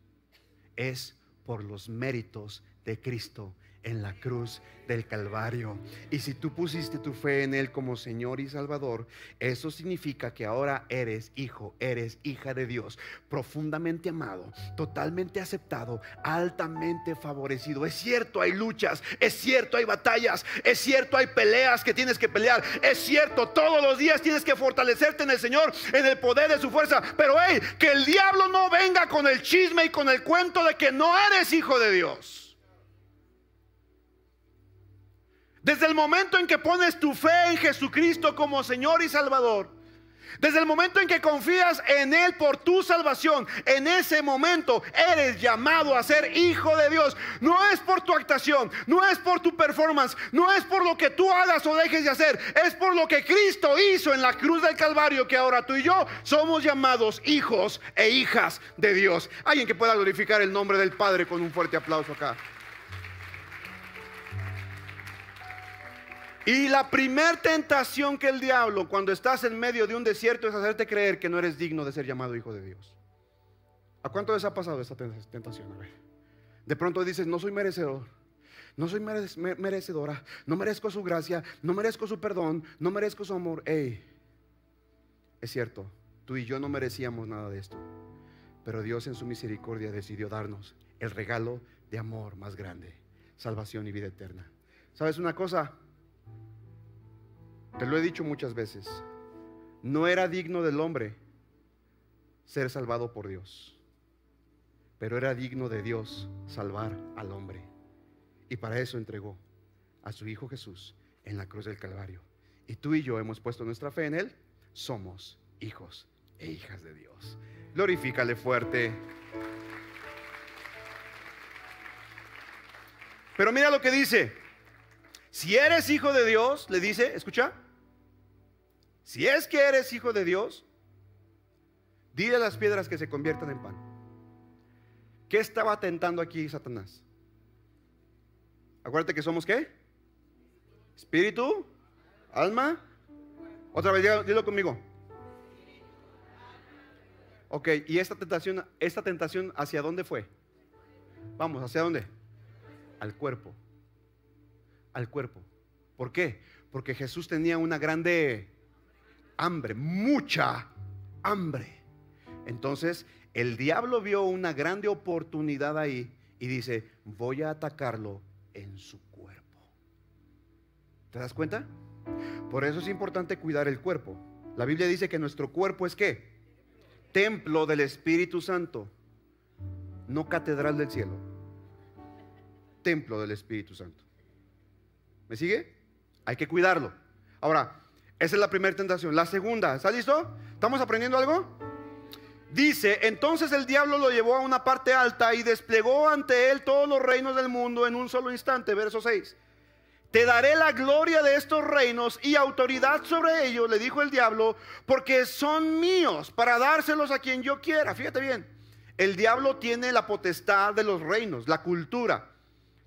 es por los méritos de Cristo en la cruz del Calvario. Y si tú pusiste tu fe en Él como Señor y Salvador, eso significa que ahora eres hijo, eres hija de Dios, profundamente amado, totalmente aceptado, altamente favorecido. Es cierto, hay luchas, es cierto, hay batallas, es cierto, hay peleas que tienes que pelear, es cierto, todos los días tienes que fortalecerte en el Señor, en el poder de su fuerza. Pero hey, que el diablo no venga con el chisme y con el cuento de que no eres hijo de Dios. Desde el momento en que pones tu fe en Jesucristo como Señor y Salvador, desde el momento en que confías en Él por tu salvación, en ese momento eres llamado a ser hijo de Dios. No es por tu actuación, no es por tu performance, no es por lo que tú hagas o dejes de hacer, es por lo que Cristo hizo en la cruz del Calvario que ahora tú y yo somos llamados hijos e hijas de Dios. Alguien que pueda glorificar el nombre del Padre con un fuerte aplauso acá. Y la primer tentación que el diablo cuando estás en medio de un desierto es hacerte creer que no eres digno de ser llamado hijo de Dios. ¿A cuánto les ha pasado esta tentación? A ver. De pronto dices, no soy merecedor. No soy merecedora, no merezco su gracia, no merezco su perdón, no merezco su amor. Ey, es cierto, tú y yo no merecíamos nada de esto, pero Dios en su misericordia decidió darnos el regalo de amor más grande, salvación y vida eterna. ¿Sabes una cosa? Te lo he dicho muchas veces. No era digno del hombre ser salvado por Dios, pero era digno de Dios salvar al hombre. Y para eso entregó a su Hijo Jesús en la cruz del Calvario. Y tú y yo hemos puesto nuestra fe en Él. Somos hijos e hijas de Dios. Glorifícale fuerte. Pero mira lo que dice. Si eres hijo de Dios, le dice, escucha, si es que eres hijo de Dios, dile a las piedras que se conviertan en pan. ¿Qué estaba tentando aquí Satanás? Acuérdate que somos qué? Espíritu, alma. Otra vez, dilo conmigo. Ok, y esta tentación, esta tentación, ¿hacia dónde fue? Vamos, ¿hacia dónde? Al cuerpo al cuerpo. ¿Por qué? Porque Jesús tenía una grande hambre, mucha hambre. Entonces, el diablo vio una grande oportunidad ahí y dice, voy a atacarlo en su cuerpo. ¿Te das cuenta? Por eso es importante cuidar el cuerpo. La Biblia dice que nuestro cuerpo es qué? Templo del Espíritu Santo, no catedral del cielo. Templo del Espíritu Santo. ¿Me sigue? Hay que cuidarlo. Ahora, esa es la primera tentación. La segunda, ¿está listo? ¿Estamos aprendiendo algo? Dice, entonces el diablo lo llevó a una parte alta y desplegó ante él todos los reinos del mundo en un solo instante. Verso 6. Te daré la gloria de estos reinos y autoridad sobre ellos, le dijo el diablo, porque son míos para dárselos a quien yo quiera. Fíjate bien, el diablo tiene la potestad de los reinos, la cultura.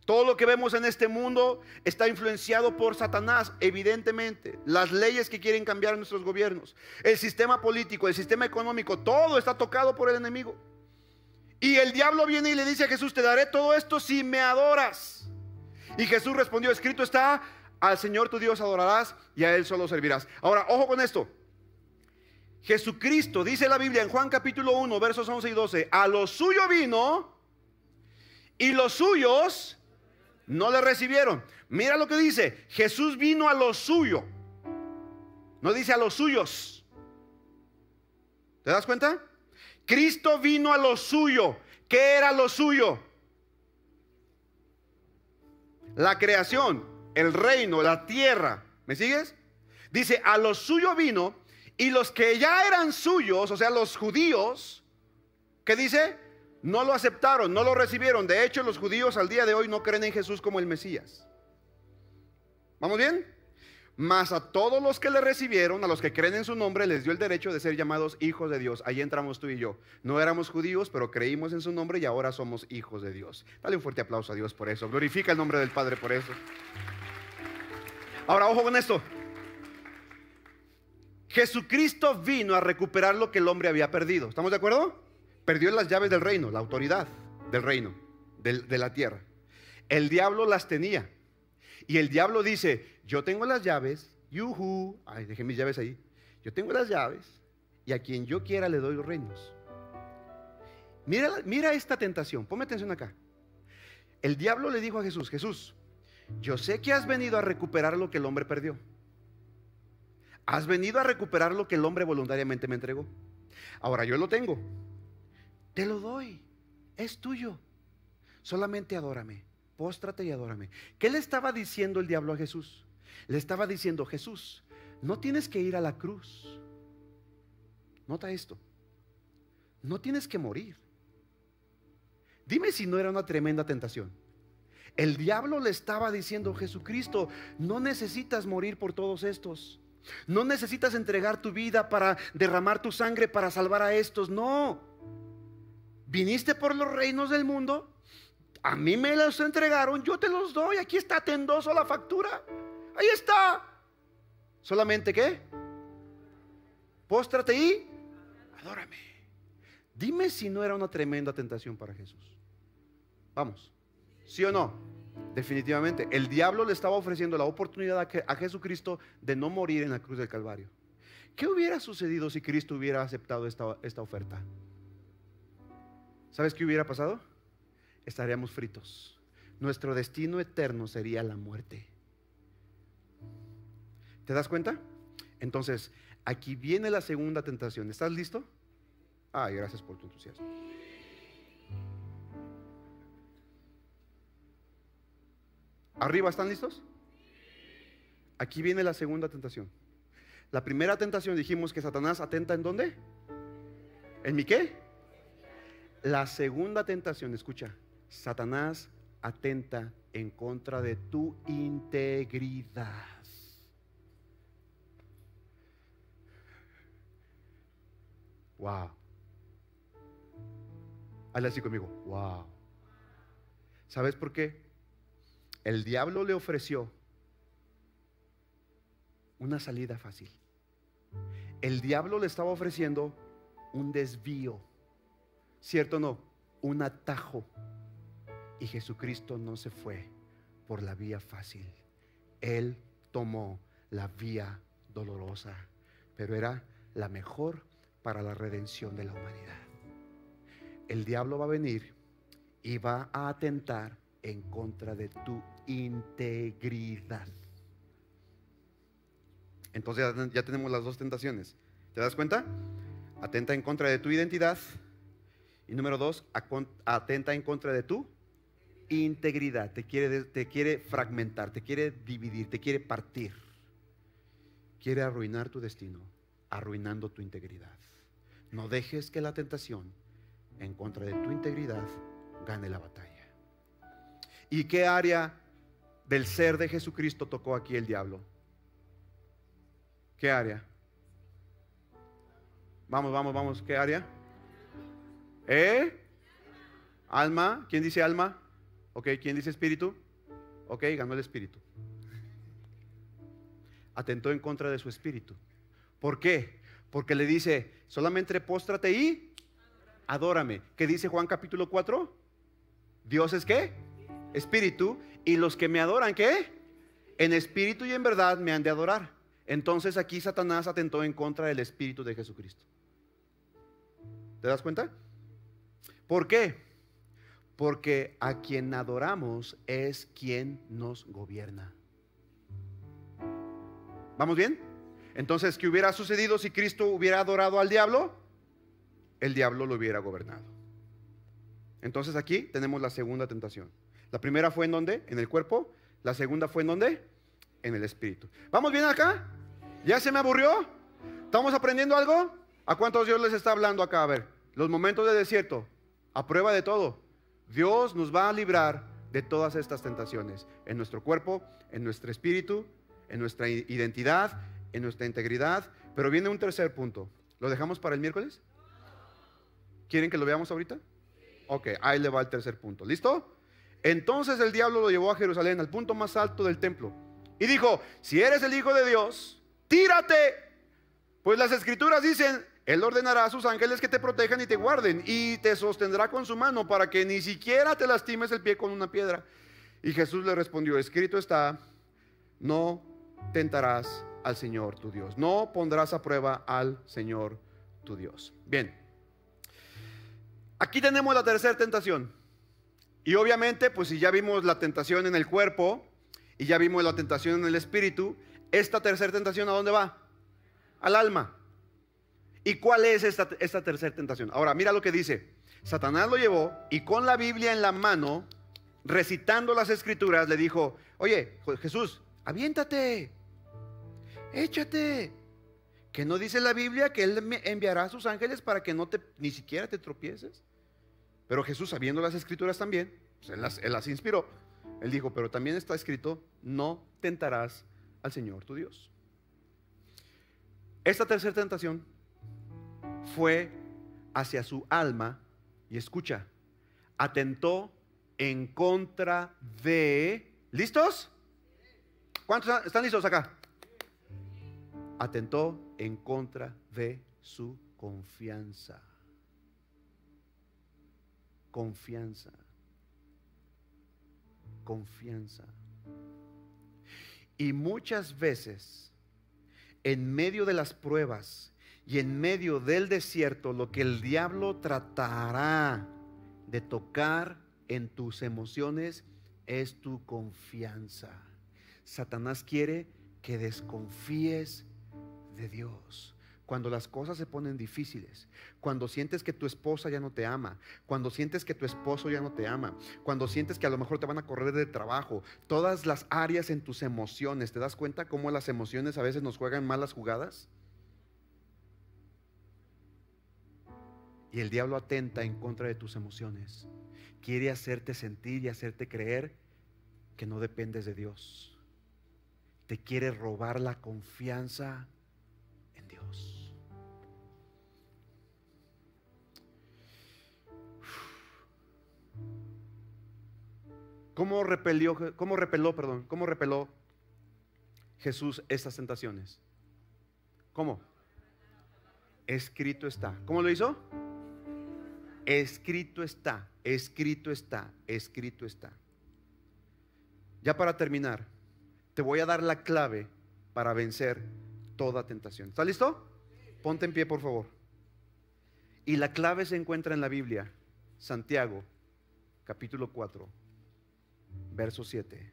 Todo lo que vemos en este mundo está influenciado por Satanás, evidentemente. Las leyes que quieren cambiar nuestros gobiernos, el sistema político, el sistema económico, todo está tocado por el enemigo. Y el diablo viene y le dice a Jesús, te daré todo esto si me adoras. Y Jesús respondió, escrito está, al Señor tu Dios adorarás y a Él solo servirás. Ahora, ojo con esto. Jesucristo, dice la Biblia en Juan capítulo 1, versos 11 y 12, a lo suyo vino y los suyos no le recibieron. Mira lo que dice, Jesús vino a lo suyo. No dice a los suyos. ¿Te das cuenta? Cristo vino a lo suyo. ¿Qué era lo suyo? La creación, el reino, la tierra. ¿Me sigues? Dice, a lo suyo vino y los que ya eran suyos, o sea, los judíos, ¿qué dice? No lo aceptaron, no lo recibieron. De hecho, los judíos al día de hoy no creen en Jesús como el Mesías. ¿Vamos bien? Mas a todos los que le recibieron, a los que creen en su nombre, les dio el derecho de ser llamados hijos de Dios. Ahí entramos tú y yo. No éramos judíos, pero creímos en su nombre y ahora somos hijos de Dios. Dale un fuerte aplauso a Dios por eso. Glorifica el nombre del Padre por eso. Ahora, ojo con esto. Jesucristo vino a recuperar lo que el hombre había perdido. ¿Estamos de acuerdo? Perdió las llaves del reino, la autoridad del reino, de la tierra. El diablo las tenía. Y el diablo dice, yo tengo las llaves, yuhu, ay, dejé mis llaves ahí. Yo tengo las llaves y a quien yo quiera le doy los reinos. Mira, mira esta tentación, ponme atención acá. El diablo le dijo a Jesús, Jesús, yo sé que has venido a recuperar lo que el hombre perdió. Has venido a recuperar lo que el hombre voluntariamente me entregó. Ahora yo lo tengo. Te lo doy. Es tuyo. Solamente adórame. Póstrate y adórame. ¿Qué le estaba diciendo el diablo a Jesús? Le estaba diciendo, Jesús, no tienes que ir a la cruz. Nota esto. No tienes que morir. Dime si no era una tremenda tentación. El diablo le estaba diciendo, Jesucristo, no necesitas morir por todos estos. No necesitas entregar tu vida para derramar tu sangre para salvar a estos. No. Viniste por los reinos del mundo. A mí me los entregaron. Yo te los doy. Aquí está, te endoso la factura. Ahí está. Solamente qué? Póstrate y adórame. Dime si no era una tremenda tentación para Jesús. Vamos. ¿Sí o no? Definitivamente. El diablo le estaba ofreciendo la oportunidad a Jesucristo de no morir en la cruz del Calvario. ¿Qué hubiera sucedido si Cristo hubiera aceptado esta oferta? ¿Sabes qué hubiera pasado? Estaríamos fritos. Nuestro destino eterno sería la muerte. ¿Te das cuenta? Entonces, aquí viene la segunda tentación. ¿Estás listo? Ay, gracias por tu entusiasmo. ¿Arriba están listos? Aquí viene la segunda tentación. La primera tentación dijimos que Satanás atenta en dónde? ¿En mi qué? La segunda tentación, escucha, Satanás atenta en contra de tu integridad. Wow. Hazle así conmigo. Wow. ¿Sabes por qué? El diablo le ofreció una salida fácil. El diablo le estaba ofreciendo un desvío. ¿Cierto o no? Un atajo. Y Jesucristo no se fue por la vía fácil. Él tomó la vía dolorosa, pero era la mejor para la redención de la humanidad. El diablo va a venir y va a atentar en contra de tu integridad. Entonces ya tenemos las dos tentaciones. ¿Te das cuenta? Atenta en contra de tu identidad. Y número dos, atenta en contra de tu integridad. Te quiere, te quiere fragmentar, te quiere dividir, te quiere partir. Quiere arruinar tu destino, arruinando tu integridad. No dejes que la tentación en contra de tu integridad gane la batalla. ¿Y qué área del ser de Jesucristo tocó aquí el diablo? ¿Qué área? Vamos, vamos, vamos. ¿Qué área? ¿Eh? Alma. ¿Quién dice alma? Ok, ¿quién dice espíritu? Ok, ganó el espíritu. Atentó en contra de su espíritu. ¿Por qué? Porque le dice, solamente póstrate y adórame. ¿Qué dice Juan capítulo 4? Dios es qué? Espíritu. Y los que me adoran, ¿qué? En espíritu y en verdad me han de adorar. Entonces aquí Satanás atentó en contra del espíritu de Jesucristo. ¿Te das cuenta? ¿Por qué? Porque a quien adoramos es quien nos gobierna. ¿Vamos bien? Entonces, ¿qué hubiera sucedido si Cristo hubiera adorado al diablo? El diablo lo hubiera gobernado. Entonces aquí tenemos la segunda tentación. La primera fue en dónde? En el cuerpo. La segunda fue en dónde? En el espíritu. ¿Vamos bien acá? ¿Ya se me aburrió? ¿Estamos aprendiendo algo? ¿A cuántos Dios les está hablando acá? A ver, los momentos de desierto, a prueba de todo. Dios nos va a librar de todas estas tentaciones, en nuestro cuerpo, en nuestro espíritu, en nuestra identidad, en nuestra integridad. Pero viene un tercer punto. ¿Lo dejamos para el miércoles? ¿Quieren que lo veamos ahorita? Ok, ahí le va el tercer punto. ¿Listo? Entonces el diablo lo llevó a Jerusalén, al punto más alto del templo, y dijo, si eres el Hijo de Dios, tírate Pues las escrituras dicen, Él ordenará a sus ángeles que te protejan y te guarden y te sostendrá con su mano para que ni siquiera te lastimes el pie con una piedra. Y Jesús le respondió, escrito está, no tentarás al Señor tu Dios, no pondrás a prueba al Señor tu Dios. Bien, aquí tenemos la tercera tentación. Y obviamente, pues si ya vimos la tentación en el cuerpo y ya vimos la tentación en el espíritu, esta tercera tentación ¿a dónde va? Al alma. ¿Y cuál es esta, esta tercera tentación? Ahora, mira lo que dice. Satanás lo llevó y con la Biblia en la mano, recitando las escrituras, le dijo, oye, Jesús, aviéntate, échate. Que no dice la Biblia que Él enviará a sus ángeles para que no te, ni siquiera te tropieces. Pero Jesús, sabiendo las escrituras también, pues, él, las, él las inspiró. Él dijo, pero también está escrito, no tentarás al Señor tu Dios. Esta tercera tentación fue hacia su alma y escucha, atentó en contra de... ¿Listos? ¿Cuántos están listos acá? Atentó en contra de su confianza. Confianza. Confianza. Y muchas veces, en medio de las pruebas y en medio del desierto, lo que el diablo tratará de tocar en tus emociones es tu confianza. Satanás quiere que desconfíes de Dios. Cuando las cosas se ponen difíciles, cuando sientes que tu esposa ya no te ama, cuando sientes que tu esposo ya no te ama, cuando sientes que a lo mejor te van a correr de trabajo, todas las áreas en tus emociones, ¿te das cuenta cómo las emociones a veces nos juegan malas jugadas? Y el diablo atenta en contra de tus emociones. Quiere hacerte sentir y hacerte creer que no dependes de Dios. Te quiere robar la confianza en Dios. ¿Cómo repelió, cómo repeló, perdón, cómo repeló Jesús estas tentaciones? ¿Cómo? Escrito está. ¿Cómo lo hizo? Escrito está, escrito está, escrito está. Ya para terminar, te voy a dar la clave para vencer toda tentación. ¿Está listo? Ponte en pie, por favor. Y la clave se encuentra en la Biblia, Santiago, capítulo 4, verso 7.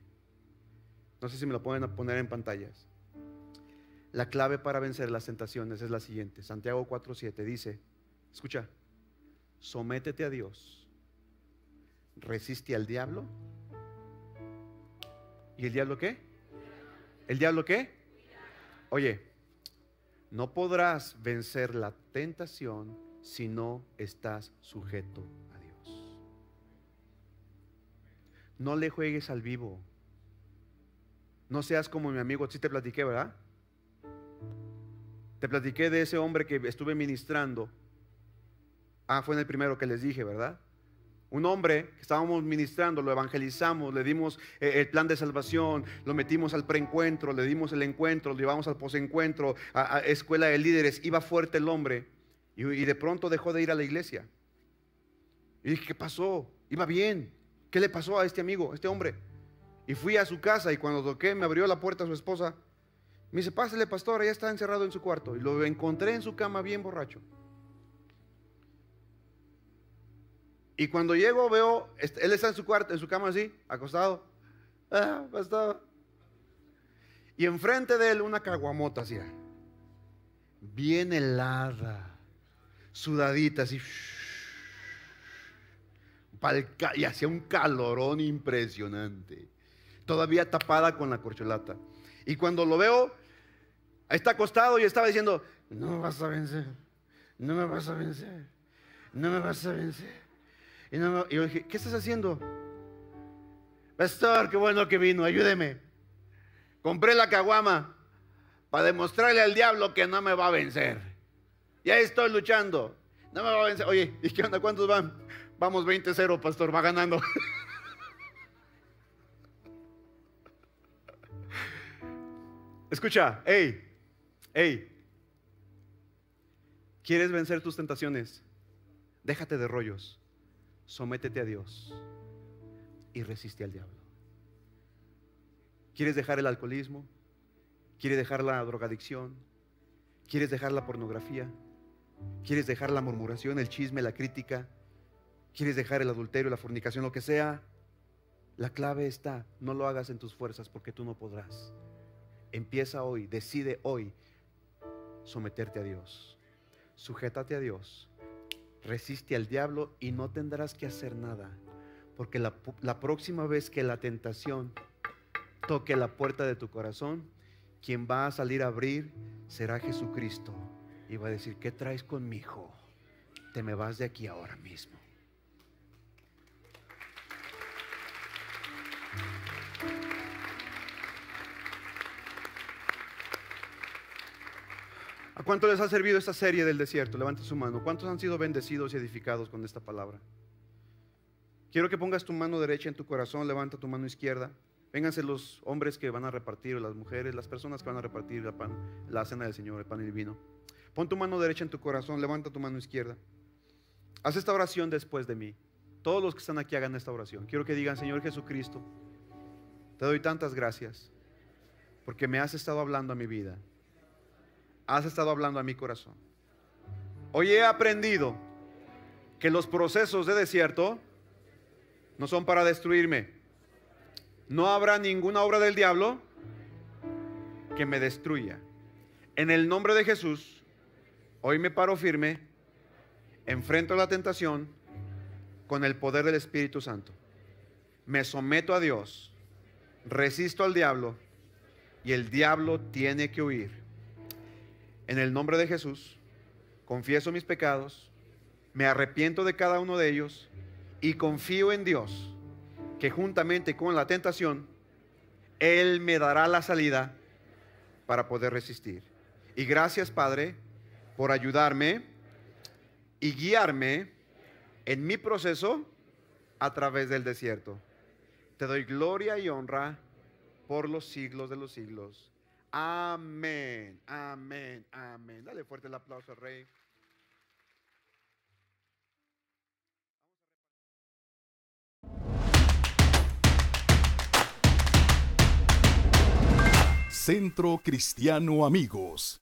No sé si me lo pueden poner en pantallas. La clave para vencer las tentaciones es la siguiente. Santiago 4, 7 dice, escucha, sométete a Dios, resiste al diablo. ¿Y el diablo qué? ¿El diablo qué? Oye, no podrás vencer la tentación si no estás sujeto a Dios. No le juegues al vivo. No seas como mi amigo, sí te platiqué, ¿verdad? Te platiqué de ese hombre que estuve ministrando Ah, fue en el primero que les dije, ¿verdad? Un hombre que estábamos ministrando, lo evangelizamos, le dimos eh, el plan de salvación, lo metimos al preencuentro, le dimos el encuentro, lo llevamos al posencuentro, a, escuela de líderes. Iba fuerte el hombre y, y, de pronto dejó de ir a la iglesia. Y dije, ¿qué pasó? Iba bien. ¿Qué le pasó a este amigo, a este hombre? Y fui a su casa y cuando toqué, me abrió la puerta a su esposa. Me dice, pásale, pastor, ya está encerrado en su cuarto. Y lo encontré en su cama bien borracho. Y cuando llego veo, él está en su cuarto, en su cama así, acostado. Ah, pastor. Y enfrente de él una caguamota así. Bien helada, sudadita así. Y hacía un calorón impresionante. Todavía tapada con la corcholata. Y cuando lo veo, está acostado y estaba diciendo, no me vas a vencer, no me vas a vencer, no me vas a vencer. Y, yo dije, ¿qué estás haciendo? Pastor, qué bueno que vino, ayúdeme. Compré la caguama para demostrarle al diablo que no me va a vencer. Ya estoy luchando. No me va a vencer. Oye, ¿y qué onda? ¿Cuántos van? Vamos 20-0, pastor, va ganando. Escucha, hey, hey, ¿Quieres vencer tus tentaciones? Déjate de rollos. Sométete a Dios y resiste al diablo. ¿Quieres dejar el alcoholismo? ¿Quieres dejar la drogadicción? ¿Quieres dejar la pornografía? ¿Quieres dejar la murmuración, el chisme, la crítica? ¿Quieres dejar el adulterio, la fornicación, lo que sea? La clave está, no lo hagas en tus fuerzas porque tú no podrás. Empieza hoy, decide hoy someterte a Dios. Sujétate a Dios. Resiste al diablo y no tendrás que hacer nada. Porque la, próxima vez que la tentación toque la puerta de tu corazón, quien va a salir a abrir será Jesucristo. Y va a decir, ¿qué traes conmigo? Te me vas de aquí ahora mismo. ¿A cuánto les ha servido esta serie del desierto? Levante su mano. ¿Cuántos han sido bendecidos y edificados con esta palabra? Quiero que pongas tu mano derecha en tu corazón, levanta tu mano izquierda. Vénganse los hombres que van a repartir, las mujeres, las personas que van a repartir la, pan, la cena del Señor, el pan y el vino. Pon tu mano derecha en tu corazón, levanta tu mano izquierda. Haz esta oración después de mí. Todos los que están aquí hagan esta oración. Quiero que digan, Señor Jesucristo, te doy tantas gracias porque me has estado hablando a mi vida. Has estado hablando a mi corazón. Hoy he aprendido que los procesos de desierto no son para destruirme. No habrá ninguna obra del diablo que me destruya. En el nombre de Jesús, hoy me paro firme, enfrento la tentación con el poder del Espíritu Santo. Me someto a Dios, resisto al diablo y el diablo tiene que huir. En el nombre de Jesús, confieso mis pecados, me arrepiento de cada uno de ellos y confío en Dios que juntamente con la tentación, Él me dará la salida para poder resistir. Y gracias, Padre, por ayudarme y guiarme en mi proceso a través del desierto. Te doy gloria y honra por los siglos de los siglos. Amén, amén, amén. Dale fuerte el aplauso Rey. Centro Cristiano Amigos.